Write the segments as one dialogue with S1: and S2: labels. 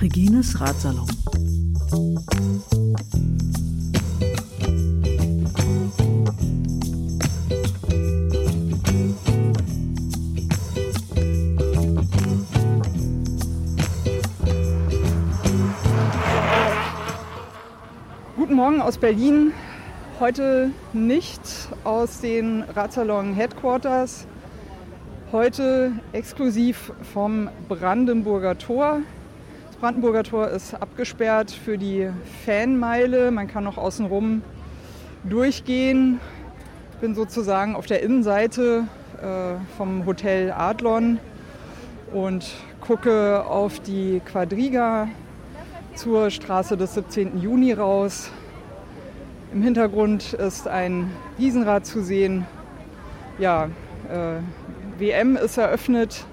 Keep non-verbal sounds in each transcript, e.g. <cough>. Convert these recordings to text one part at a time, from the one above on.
S1: Regines Ratsalon.
S2: Guten Morgen aus Berlin. Heute nicht aus den Radsalon Headquarters. Heute exklusiv vom Brandenburger Tor. Das Brandenburger Tor ist abgesperrt für die Fanmeile. Man kann noch außenrum durchgehen. Ich bin sozusagen auf der Innenseite äh, vom Hotel Adlon und gucke auf die Quadriga zur Straße des 17. Juni raus. Im Hintergrund ist ein Riesenrad zu sehen. Ja, äh, WM ist eröffnet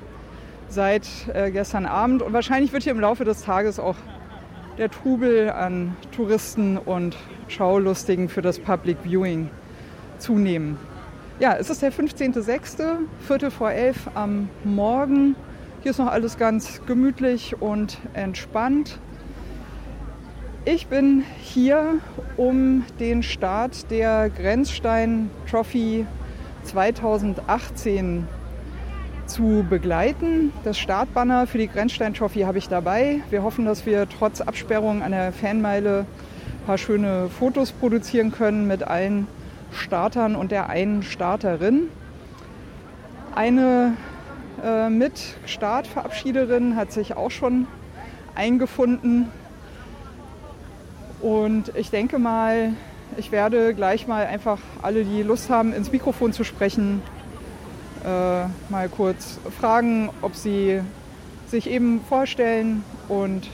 S2: seit äh, gestern Abend und wahrscheinlich wird hier im Laufe des Tages auch der Trubel an Touristen und Schaulustigen für das Public Viewing zunehmen. Ja, es ist der 15.06., Viertel vor elf am Morgen. Hier ist noch alles ganz gemütlich und entspannt. Ich bin hier, um den Start der Grenzstein Trophy 2018 zu begleiten. Das Startbanner für die Grenzstein Trophy habe ich dabei. Wir hoffen, dass wir trotz Absperrung an der Fanmeile ein paar schöne Fotos produzieren können mit allen Startern und der einen Starterin. Eine äh, mit Startverabschiederin hat sich auch schon eingefunden. Und ich denke mal, ich werde gleich mal einfach alle, die Lust haben, ins Mikrofon zu sprechen, äh, mal kurz fragen, ob sie sich eben vorstellen und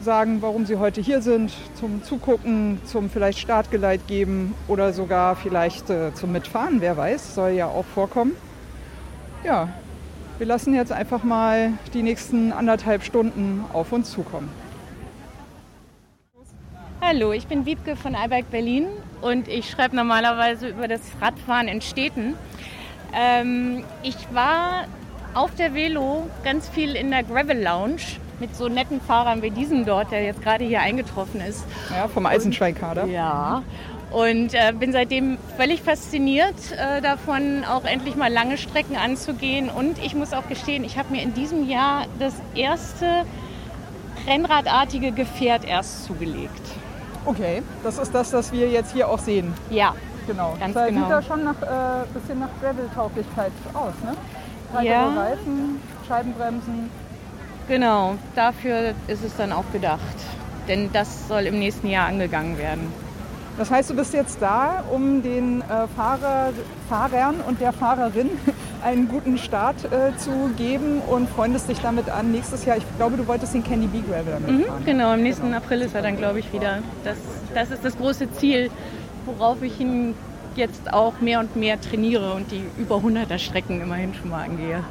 S2: sagen, warum sie heute hier sind, zum Zugucken, zum vielleicht Startgeleit geben oder sogar vielleicht äh, zum Mitfahren, wer weiß, soll ja auch vorkommen. Ja, wir lassen jetzt einfach mal die nächsten anderthalb Stunden auf uns zukommen.
S3: Hallo, ich bin Wiebke von iBike Berlin und ich schreibe normalerweise über das Radfahren in Städten. Ähm, ich war auf der Velo ganz viel in der Gravel Lounge mit so netten Fahrern wie diesem dort, der jetzt gerade hier eingetroffen ist.
S2: Ja, vom Eisenschweinkader.
S3: Ja. Und äh, bin seitdem völlig fasziniert äh, davon, auch endlich mal lange Strecken anzugehen. Und ich muss auch gestehen, ich habe mir in diesem Jahr das erste Rennradartige Gefährt erst zugelegt.
S2: Okay, das ist das, was wir jetzt hier auch sehen.
S3: Ja,
S2: Genau.
S3: Ganz
S2: das
S3: genau.
S2: sieht da schon nach äh, bisschen nach Gravel-Tauglichkeit aus, ne? Weitere
S3: Ja.
S2: Reifen, Scheibenbremsen.
S3: genau. Dafür ist es dann auch gedacht. Denn das soll im nächsten Jahr angegangen werden.
S2: Das heißt, du bist jetzt da, um den äh, Fahrer, Fahrern und der Fahrerin einen guten Start äh, zu geben und freundest dich damit an. Nächstes Jahr, ich glaube, du wolltest den Candy Bee Gravel
S3: Mhm,
S2: mitfahren.
S3: genau, im nächsten April ist er dann, glaube ich, wieder. Das, das ist das große Ziel, worauf ich ihn jetzt auch mehr und mehr trainiere und die über 100er Strecken immerhin schon mal angehe.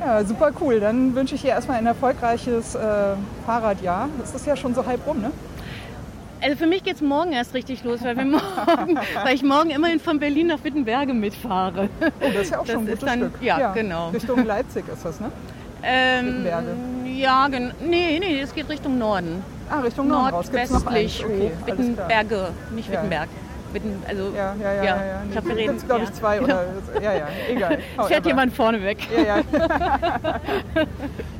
S2: Ja, super cool. Dann wünsche ich dir erstmal ein erfolgreiches äh, Fahrradjahr. Das ist ja schon so halb rum, ne?
S3: Also für mich geht es morgen erst richtig los, weil, <laughs> morgen, weil ich morgen immerhin von Berlin nach Wittenberge mitfahre.
S2: Oh, das ist ja auch
S3: Das
S2: schon ein gutes
S3: dann-
S2: Stück.
S3: ja, genau.
S2: Richtung Leipzig ist das, ne?
S3: Ähm,
S2: Wittenberge.
S3: Ja, gen- nee, nee, es geht Richtung Norden.
S2: Ah, Richtung Norden raus. Gibt's noch eins?
S3: Nordwestlich
S2: Okay.
S3: Wittenberge, nicht
S2: Ja.
S3: Witten, also,
S2: Ja, ja, ja. ja, ja.
S3: Ich reden.
S2: gibt's, glaube ich,
S3: ja.
S2: zwei oder. Ja, ja, egal. <laughs>
S3: Es fährt
S2: However.
S3: jemand vorne weg.
S2: Ja, ja. <laughs>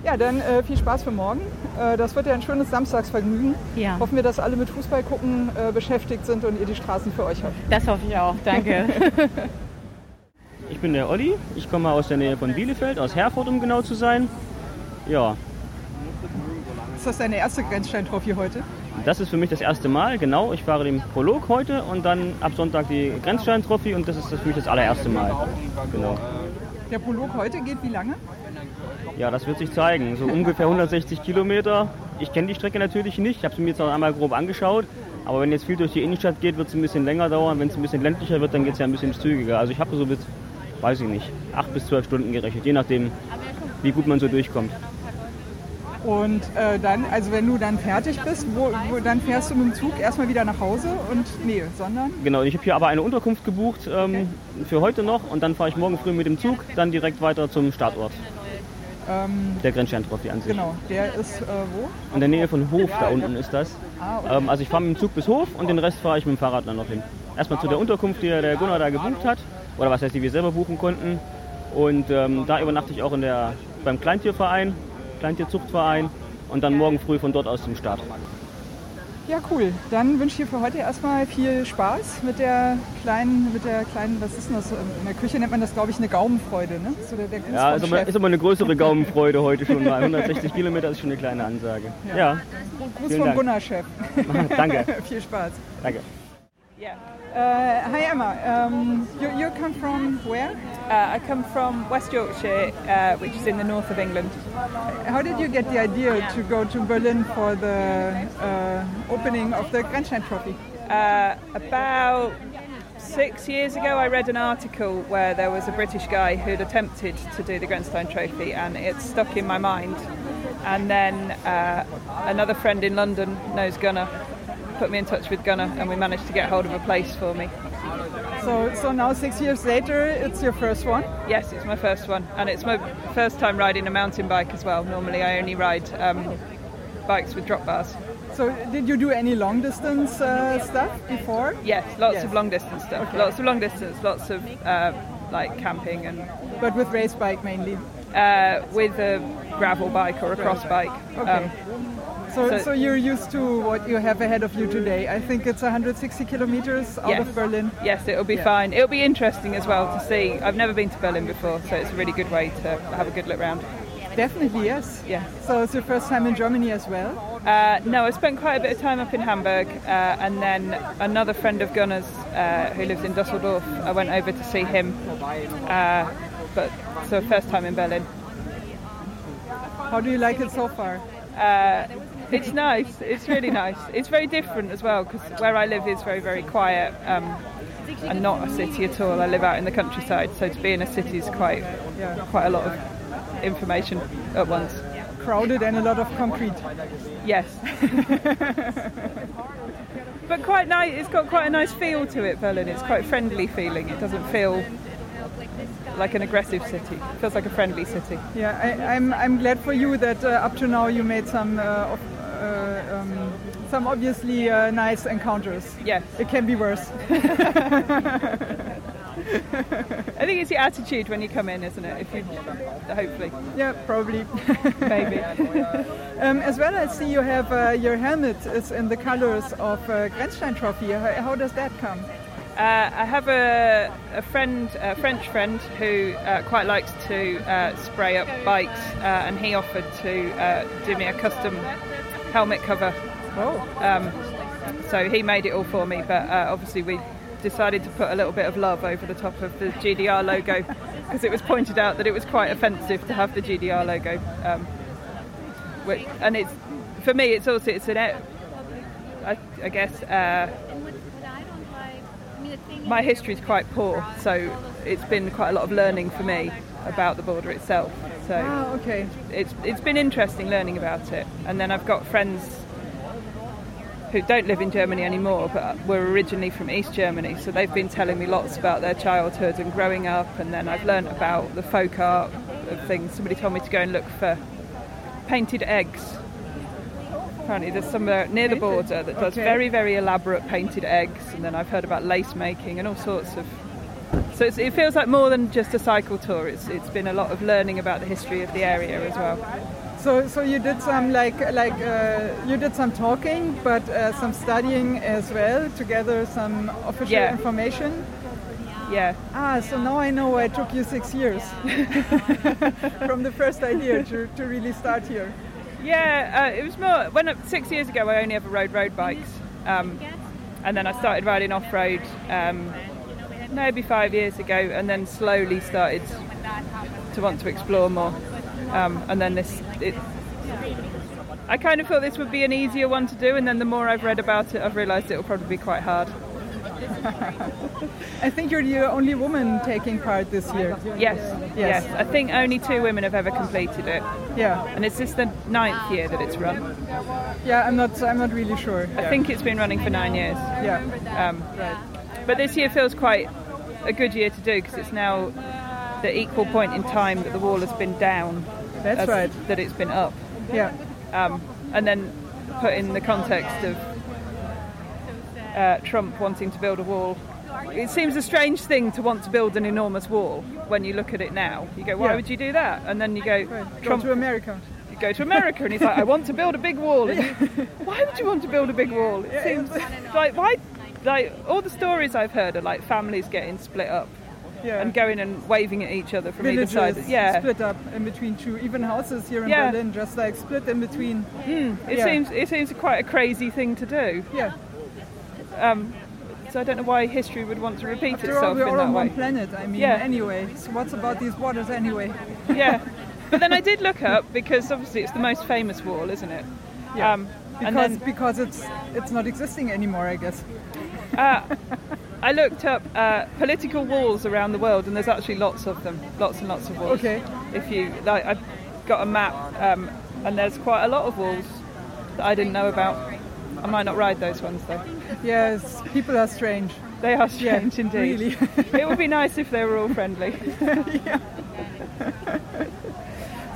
S2: ja, dann äh, viel Spaß für morgen. Äh, das wird ja ein schönes Samstagsvergnügen.
S3: Ja.
S2: Hoffen wir, dass alle mit Fußball gucken äh, beschäftigt sind und ihr die Straßen für euch habt.
S3: Das hoffe ich auch. Danke. <laughs>
S4: Ich bin der Olli, ich komme aus der Nähe von Bielefeld, aus Herford, um genau zu sein. Ja,
S2: Ist das deine erste Grenzsteintrophy heute?
S4: Das ist für mich das erste Mal, genau. Ich fahre den Prolog heute und dann ab Sonntag die Grenzstein-Trophy und das ist für mich das allererste Mal. Genau.
S2: Der Prolog heute geht wie lange?
S4: Ja, das wird sich zeigen. So ungefähr 160 Kilometer. Ich kenne die Strecke natürlich nicht, ich habe sie mir jetzt noch einmal grob angeschaut. Aber wenn jetzt viel durch die Innenstadt geht, wird es ein bisschen länger dauern. Wenn es ein bisschen ländlicher wird, dann geht es ja ein bisschen zügiger. Also ich habe so mit, weiß ich nicht, acht bis zwölf Stunden gerechnet, je nachdem, wie gut man so durchkommt.
S2: Und äh, dann, also wenn du dann fertig bist, wo, wo, dann fährst du mit dem Zug erstmal wieder nach Hause und nee, sondern?
S4: Genau, ich habe hier aber eine Unterkunft gebucht ähm, okay. für heute noch und dann fahre ich morgen früh mit dem Zug dann direkt weiter zum Startort. Ähm, der Grenzstein-Trophy an sich.
S2: Genau, der ist äh, wo?
S4: In der Nähe von Hof, da unten ist das. Ah, okay. ähm, also ich fahre mit dem Zug bis Hof und den Rest fahre ich mit dem Fahrrad dann noch hin. Erstmal zu der Unterkunft, die der Gunnar da gebucht hat. Oder was heißt, die wir selber buchen konnten. Und ähm, da übernachte ich auch in der, beim Kleintierverein, Kleintierzuchtverein. Und dann morgen früh von dort aus zum Start.
S2: Ja, cool. Dann wünsche ich dir für heute erstmal viel Spaß mit der kleinen, mit der kleinen, was ist denn das? In der Küche nennt man das, glaube ich, eine Gaumenfreude, ne?
S4: So der, der ja, ist aber, ist aber, eine größere Gaumenfreude heute schon mal. 160 Kilometer ist schon eine kleine Ansage. Ja. ja.
S2: Gruß vom Gunnar-Chef. <laughs>
S4: Danke. <laughs>
S2: viel Spaß.
S4: Danke.
S2: Yeah. Uh, hi Emma, um, you, you come from where?
S5: Uh, I come from West Yorkshire, uh, which is in the north of England.
S2: How did you get the idea to go to Berlin for the uh, opening of the Grenzstein Trophy?
S5: Uh, about six years ago, I read an article where there was a British guy who'd attempted to do the Grenzstein Trophy, and it stuck in my mind. And then uh, another friend in London knows Gunnar, put me in touch with Gunnar, and we managed to get hold of a place for me.
S2: So, so now six years later, it's your first one?
S5: Yes, it's my first one, and it's my first time riding a mountain bike as well. Normally, I only ride um, bikes with drop bars.
S2: So, did you do any long distance uh, stuff before?
S5: Yes, lots yes. of long distance stuff. Okay. Lots of long distance, lots of uh, like camping and.
S2: But with race bike mainly.
S5: Uh, with a gravel bike or a cross bike.
S2: Okay. Um, so, so, so, you're used to what you have ahead of you today. I think it's 160 kilometers out
S5: yes.
S2: of Berlin.
S5: Yes, it'll be yeah. fine. It'll be interesting as well to see. I've never been to Berlin before, so it's a really good way to have a good look round.
S2: Definitely, yes.
S5: Yeah.
S2: So it's your first time in Germany as well?
S5: Uh, no, I spent quite a bit of time up in Hamburg, uh, and then another friend of Gunnar's uh, who lives in Dusseldorf. I went over to see him, uh, but so first time in Berlin.
S2: How do you like it so far?
S5: It's nice. It's really nice. It's very different as well because where I live is very, very quiet um, and not a city at all. I live out in the countryside, so to be in a city is quite, yeah, quite a lot of information at once.
S2: Crowded and a lot of concrete.
S5: Yes. <laughs> but quite nice. It's got quite a nice feel to it, Berlin. It's quite friendly feeling. It doesn't feel like an aggressive city. It feels like a friendly city.
S2: Yeah, I, am I'm, I'm glad for you that uh, up to now you made some uh, uh, um, some obviously uh, nice encounters.
S5: Yes.
S2: It can be worse. <laughs> <laughs> I
S5: think it's the attitude when you come in, isn't it? If you, hopefully.
S2: Yeah, probably. <laughs>
S5: Maybe.
S2: um, as well, I see you have uh, your helmet is in the colors of uh, Grenzstein Trophy. How, how does that come?
S5: Uh, I have a, a, friend, a French friend, who uh, quite likes to uh, spray up bikes, uh, and he offered to uh, do me a custom helmet cover.
S2: Oh.
S5: Um, so he made it all for me, but uh, obviously we decided to put a little bit of love over the top of the GDR logo <laughs> because it was pointed out that it was quite offensive to have the GDR logo. Um, which, and it's for me, it's also it's an I, I guess uh, my history is quite poor, so it's been quite a lot of learning for me about the border itself. So
S2: ah, okay.
S5: it's it's been interesting learning about it. And then I've got friends who don't live in Germany anymore, but were originally from East Germany. So they've been telling me lots about their childhood and growing up. And then I've learned about the folk art of things. Somebody told me to go and look for painted eggs. Apparently, there's somewhere near the border that does okay. very, very elaborate painted eggs. And then I've heard about lace making and all sorts of so it feels like more than just a cycle tour. It's it's been a lot of learning about the history of the area as well.
S2: So so you did some like like uh, you did some talking, but uh, some studying as well to gather some official yeah. information.
S5: Yeah.
S2: Ah, so now I know why it took you six years <laughs> from the first idea to, to really start here.
S5: Yeah, uh, it was more when six years ago I only ever rode road bikes, um, and then I started riding off road. Um, maybe five years ago, and then slowly started to want to explore more. Um, and then this, it, I kind of thought this would be an easier one to do, and then the more I've read about it, I've realised it will probably be quite hard. <laughs>
S2: I think you're the only woman taking part this year.
S5: Yes,
S2: Yes.
S5: yes, I think only two women have ever completed it,
S2: Yeah,
S5: and it's this the ninth year that it's run.
S2: yeah. I'm not. I'm not really sure.
S5: I think it's been running for nine years.
S2: Yeah,
S5: Um,
S2: right.
S5: But this year feels quite a good year to do because it's now the equal point in time that the wall has been down.
S2: That's right.
S5: That it's been up.
S2: Yeah,
S5: um, and then put in the context of uh, Trump wanting to build a wall. It seems a strange thing to want to build an enormous wall when you look at it now. You go, why
S2: Yeah.
S5: would you do that? And then you go,
S2: right. Go to America.
S5: you go to America, and he's like, I want to build a big wall. And you, <laughs> why would you want to build a big wall? It seems like why. Like all the stories I've heard are like families getting split up
S2: Yeah.
S5: and going and waving at each other from
S2: Villages
S5: either side. Yeah,
S2: split up in between two. Even houses here in
S5: Yeah.
S2: Berlin just like split in between.
S5: it
S2: yeah.
S5: seems it seems quite a crazy thing to do.
S2: Yeah.
S5: Um, so I don't know why history would want to repeat
S2: After all,
S5: itself
S2: we're
S5: in
S2: all
S5: that
S2: on
S5: way.
S2: one planet. I mean,
S5: Yeah.
S2: anyway. So what's about these waters anyway?
S5: yeah, <laughs> but then I did look up because obviously it's the most famous wall, isn't it?
S2: Yeah.
S5: Um, and
S2: Because
S5: then
S2: because it's it's not existing anymore, I guess.
S5: Uh, I looked up uh, political walls around the world, and there's actually lots of them, lots and lots of walls.
S2: Okay.
S5: If you like, I've got a map, um, and there's quite a lot of walls that I didn't know about. I might not ride those ones though.
S2: Yes, people are strange.
S5: They are
S2: Yeah,
S5: strange indeed.
S2: really.
S5: it would be nice if they were all friendly. <laughs> <laughs>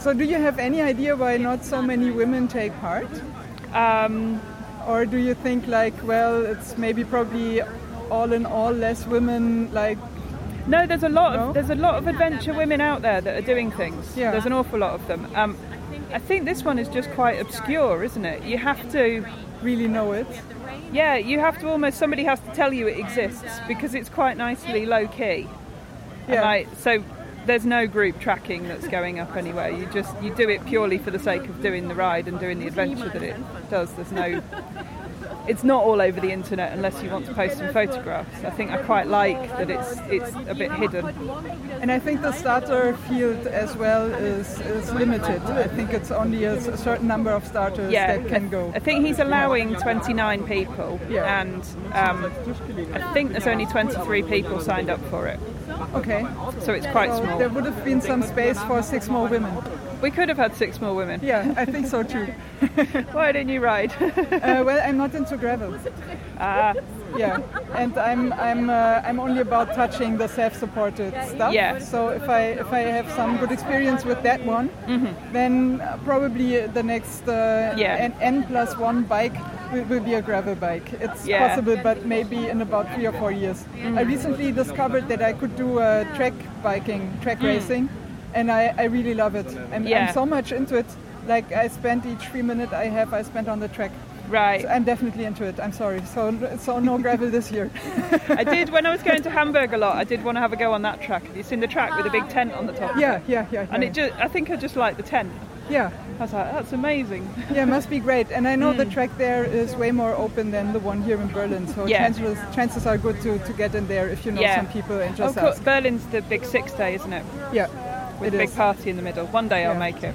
S2: So, do you have any idea why not so many women take part?
S5: Um,
S2: Or do you think like, well, it's maybe probably all in all less women like
S5: No, there's a lot
S2: No?
S5: of there's a lot of adventure women out there that are doing things.
S2: Yeah.
S5: There's an awful lot of them. Um, I think this one is just quite obscure, isn't it? You have to,
S2: really know it?
S5: yeah, you have to almost somebody has to tell you it exists because it's quite nicely low key.
S2: Yeah.
S5: I, so there's no group tracking that's going up anywhere. You just you do it purely for the sake of doing the ride and doing the adventure that it does. There's no. It's not all over the internet unless you want to post some photographs. I think I quite like that it's it's a bit hidden.
S2: And I think the starter field as well is, is limited. I think it's only a certain number of starters
S5: yeah,
S2: that can go.
S5: I think he's allowing 29 people,
S2: Yeah.
S5: and um, I think there's only 23 people signed up for it,
S2: Okay.
S5: so it's quite small.
S2: there would have been some space for six more women.
S5: We could have had six more women.
S2: Yeah, I think so too. <laughs>
S5: Why didn't you ride?
S2: Uh, well, I'm not into gravel.
S5: Ah,
S2: Yeah, and I'm I'm uh, I'm only about touching the self-supported stuff.
S5: Yeah.
S2: So if I if I have some good experience with that one, then uh, probably the next uh,
S5: Mm-hmm. Yeah.
S2: N, N plus one bike will, will be a gravel bike. It's
S5: Yeah. Mm-hmm.
S2: possible, but maybe in about three or four years. I recently discovered that I could do uh, track biking, track racing, and I, I really love it. I'm.
S5: Yeah.
S2: I'm so much into it. Like I spend each free minute I have, I spent on the track.
S5: right.
S2: So I'm definitely into it. I'm sorry. So so no gravel this year. <laughs>
S5: I did when I was going to <laughs> Hamburg a lot. I did want to have a go on that track. Have you seen the track with a big tent on the top?
S2: Yeah, yeah, yeah.
S5: And it just, I think I just like the tent.
S2: yeah,
S5: I was like, that's amazing.
S2: yeah, must be great. And I know
S5: Mm.
S2: the <laughs> track there is way more open than the one here in Berlin. So
S5: Yeah.
S2: chances chances are good to, to get in there if you know
S5: Yeah.
S2: some people and
S5: Oh,
S2: just
S5: cool.
S2: ask.
S5: Berlin's the big six day, isn't it?
S2: Yeah,
S5: With
S2: it
S5: a big
S2: is.
S5: party in the middle. One day I'll make it.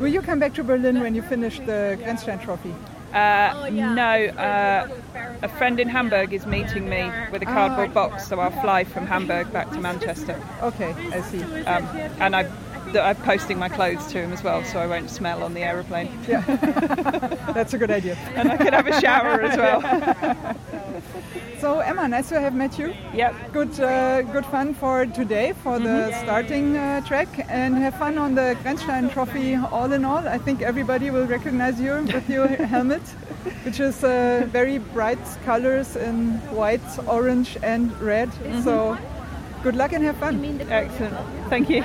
S2: Will you come back to Berlin when you finish the Grenzstein Trophy?
S5: Uh, no, uh, a friend in Hamburg is meeting me with a cardboard box, so I'll fly from Hamburg back to Manchester.
S2: Okay, I see.
S5: Um, and I, th- I'm posting my clothes to him as well, so I won't smell on the aeroplane.
S2: Yeah, <laughs> That's a good idea.
S5: And I can have a shower as well. <laughs>
S2: So Emma, nice to have met you.
S5: Yep.
S2: Good, uh, good fun for today for the
S5: Mm-hmm.
S2: starting uh, track, and have fun on the Grenzstein Trophy. All in all, I think everybody will recognize you with your <laughs> helmet, which is uh, very bright colors in white, orange, and red.
S5: Mm-hmm.
S2: So, good luck and have fun.
S5: Excellent. Thank you.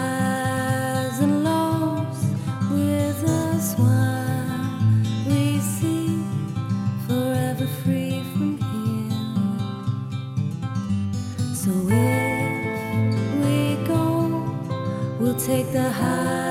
S6: the highs